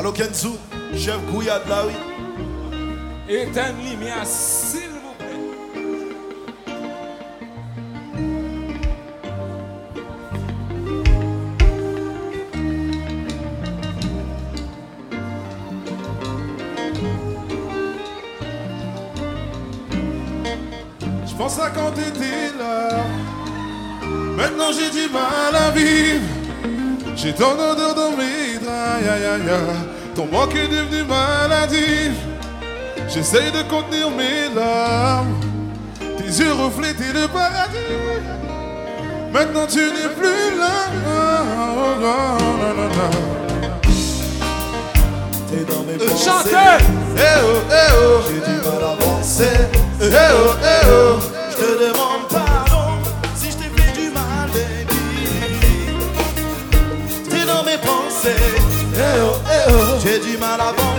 Allô Kenzo, chef Gouillade là, oui. Éteins lumière, s'il vous plaît. Je pense à quand t'étais là. Maintenant j'ai du mal à vivre. J'ai ton odeur dans mes draps, ya, ya, ya. Ton manque est devenu maladif. J'essaye de contenir mes larmes. Tes yeux reflétaient le paradis. Maintenant tu n'es plus là. Oh, non, non, non. T'es dans mes pensées. Chantez Eh oh, eh oh. J'ai du mal à avancer. Eh oh, eh oh. J'ai du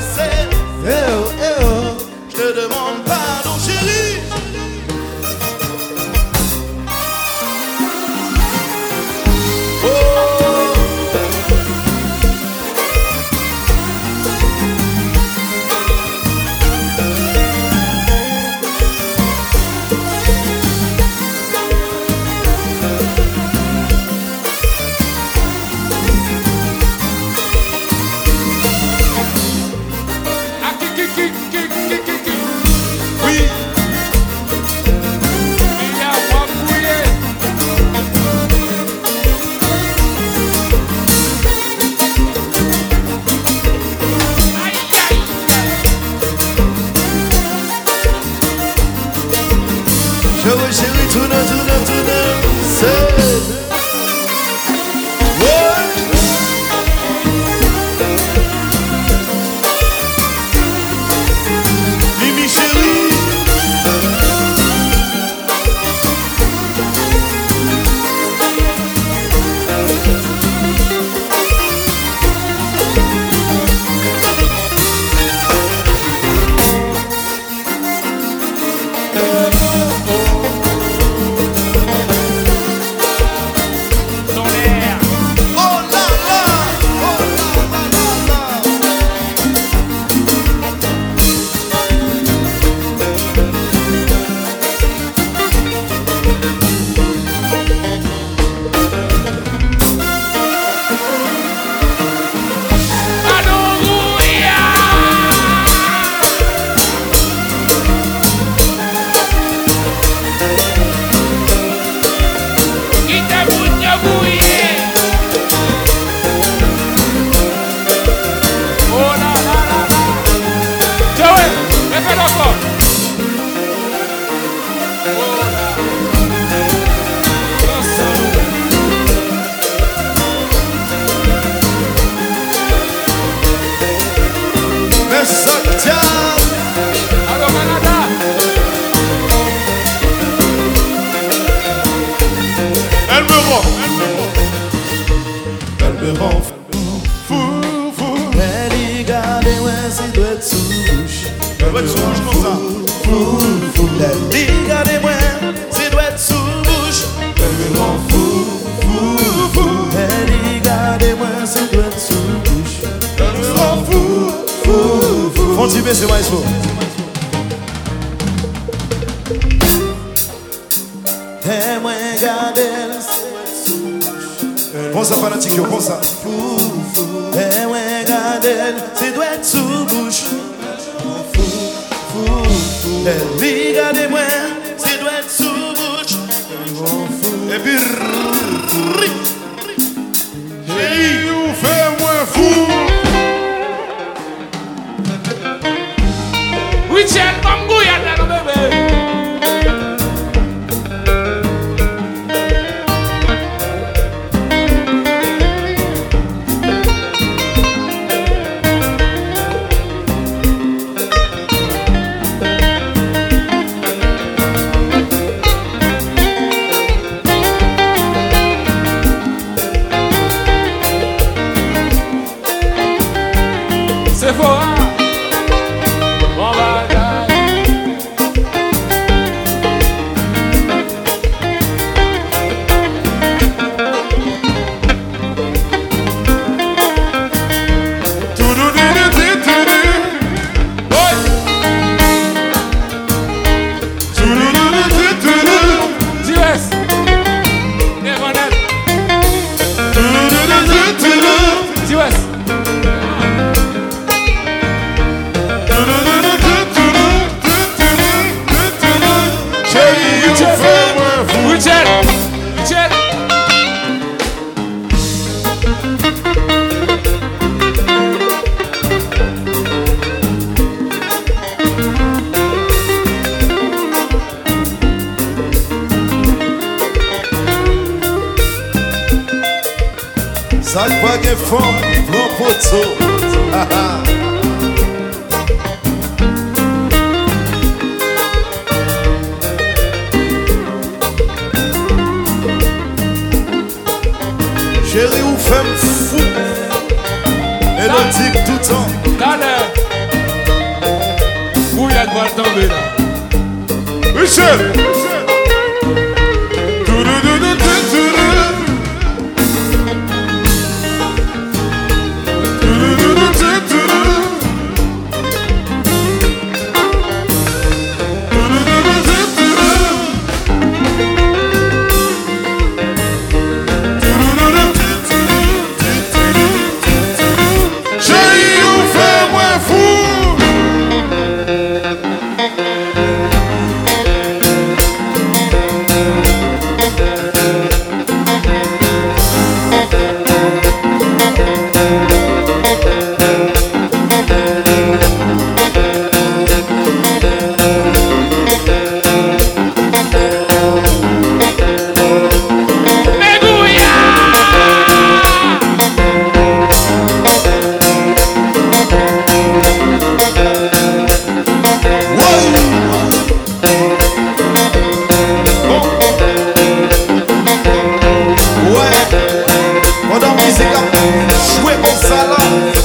Je veux chérie, tourne, descer mais um. Ponsa para ti que eu ponsa. É um engadel, se doer tu bucho. É liga de mãe, se doer tu bucho. É birri. We shall come. mwen ou fem fou. E do dik toutan Tane Mou ya gwa tombe la Michel! Oh.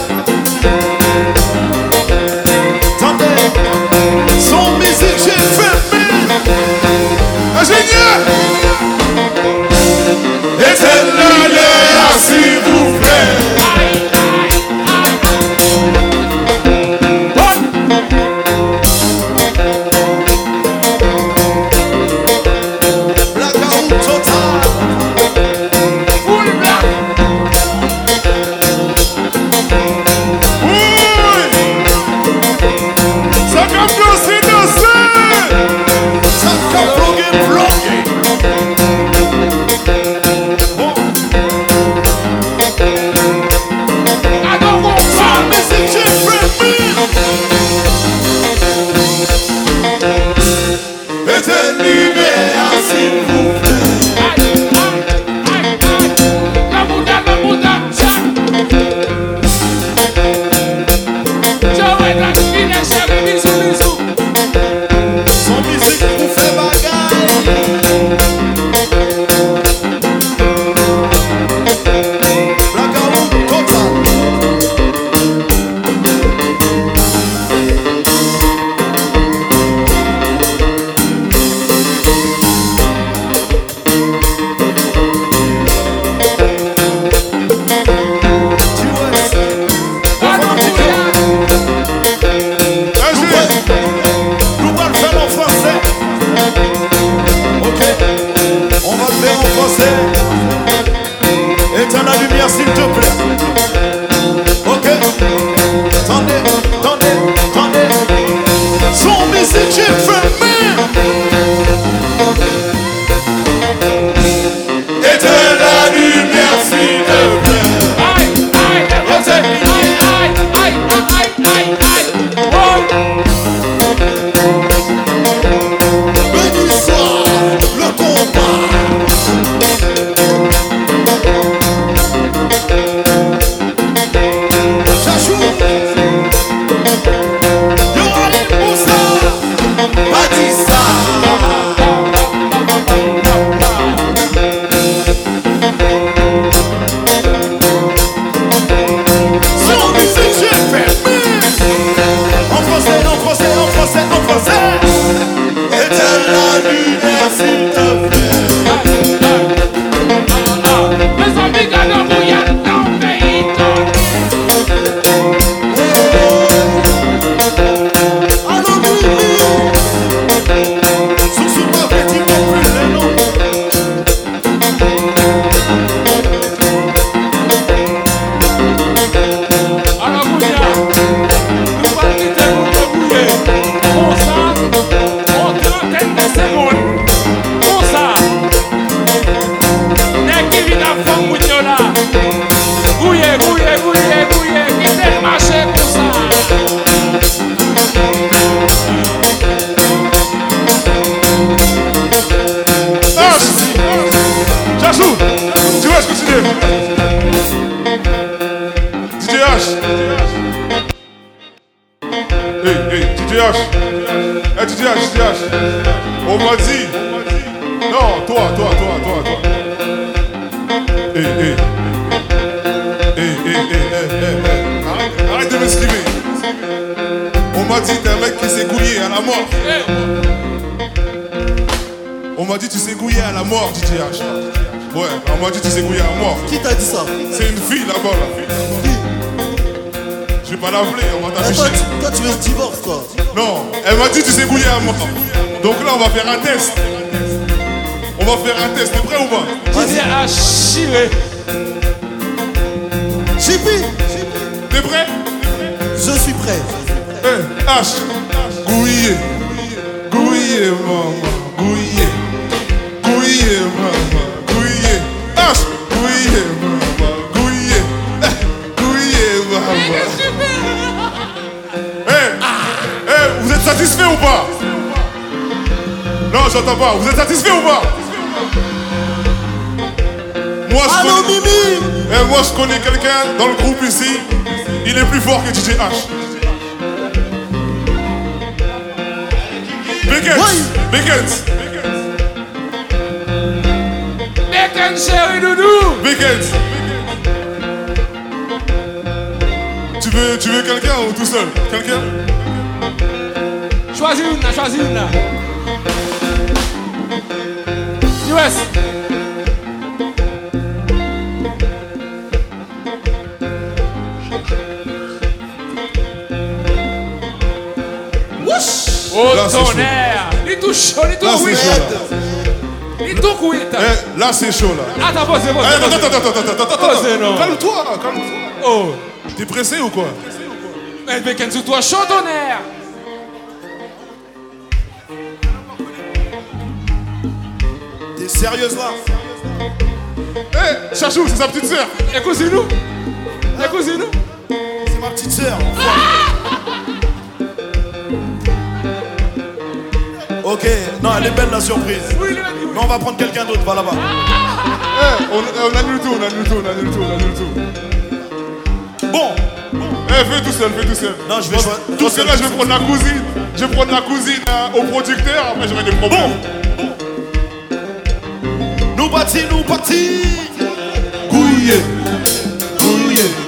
On m'a dit Non, toi, toi, toi, toi, toi hey. Arrête, de m'esquiver On m'a dit t'es un mec qui s'est gouillé à la mort On m'a dit tu sais gouiller à la mort, DJ H. Ouais, on m'a dit tu sais gouiller à la mort. Qui t'a dit ça? C'est une fille là-bas là. Pas l'appeler, on va toi, t'afficher. tu, toi, tu veux ce divorce, toi Non, elle m'a dit tu sais gouiller à la mort. Donc là on va faire un test. On va faire un test, t'es prêt ou pas? Dis à chier. Chipi T'es prêt? Je suis prêt. Eh, H. Gouiller. Gouiller, maman. Gouiller. Gouiller, maman. J'entends pas. Vous êtes satisfait ou pas? Moi, je Allô, connais, Mimi? Eh, moi, je connais quelqu'un dans le groupe ici. Il est plus fort que DJ H. Beckett. Oui. Beckett. Bacon chéri doudou. Beckett. Tu veux, tu veux quelqu'un ou tout seul? Quelqu'un? Choisis une là, choisis une US. Oh Là, c'est tonnerre. Il tout chaud, il Là, tout c'est chaud, là. Il tout cuit. Eh, là, c'est chaud, là. Attends, posez, Eh, posez, attends, posez. attends, attends, attends, attends, attends, Oh, c'est non. attends. Calme-toi, calme-toi. Oh. T'es pressé ou quoi? Mais Bacon sous toi, chaud tonnerre. T'es sérieuse là Eh, Chachou, c'est sa petite sœur. Écoutez-nous. Écoutez-nous. C'est ma petite sœur. Ok, non, elle est belle la surprise. Oui. Mais on va prendre quelqu'un d'autre, va là-bas. Eh, on, on annule tout, on annule tout, on annule tout, on annule tout. Bon, Eh, fais tout seul, fais tout seul. non, je vais. Tout seul, là, je vais prendre la cousine. Je vais prendre la cousine euh, au producteur, après j'aurai des problèmes. Nous Nou pati, nou pati Kouye, kouye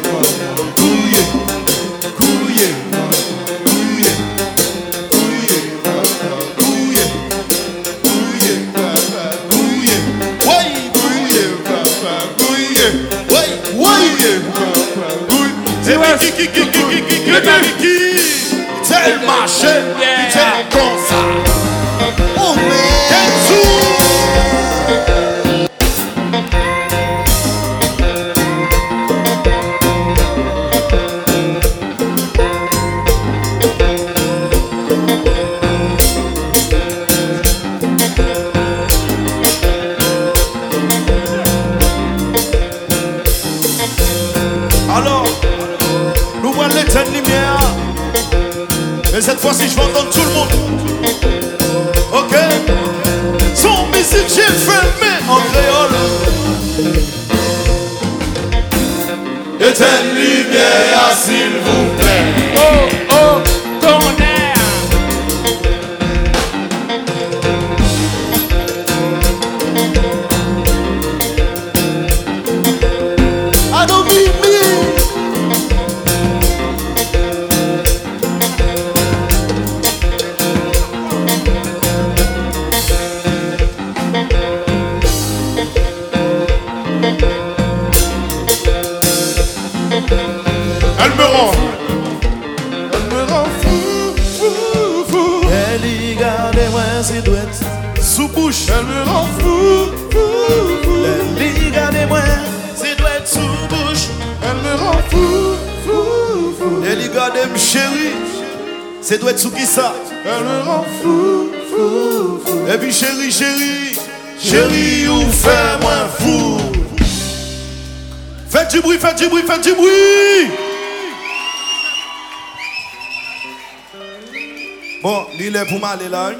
Mais cette fois-ci, je vais entendre tout le monde. Ok? Son musique, j'ai filmé en créole. Éteinte lumière, s'il vous plaît. C'est douette sous qui ça? Elle me rend fou, fou, fou. Et puis chérie, chérie, chérie, ou fait moins fou. Faites du bruit, faites du bruit, faites du bruit. Bon, l'île est pour m'aller là. hein.